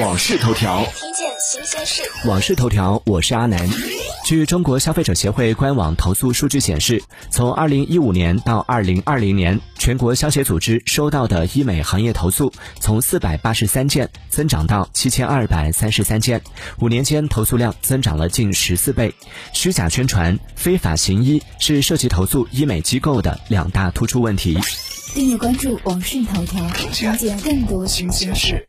网事头条，听见新鲜事。网事头条，我是阿南。据中国消费者协会官网投诉数据显示，从2015年到2020年，全国消协组织收到的医美行业投诉从483件增长到7233件，五年间投诉量增长了近十四倍。虚假宣传、非法行医是涉及投诉医美机构的两大突出问题。订阅关注网讯头条，了解更多新鲜事。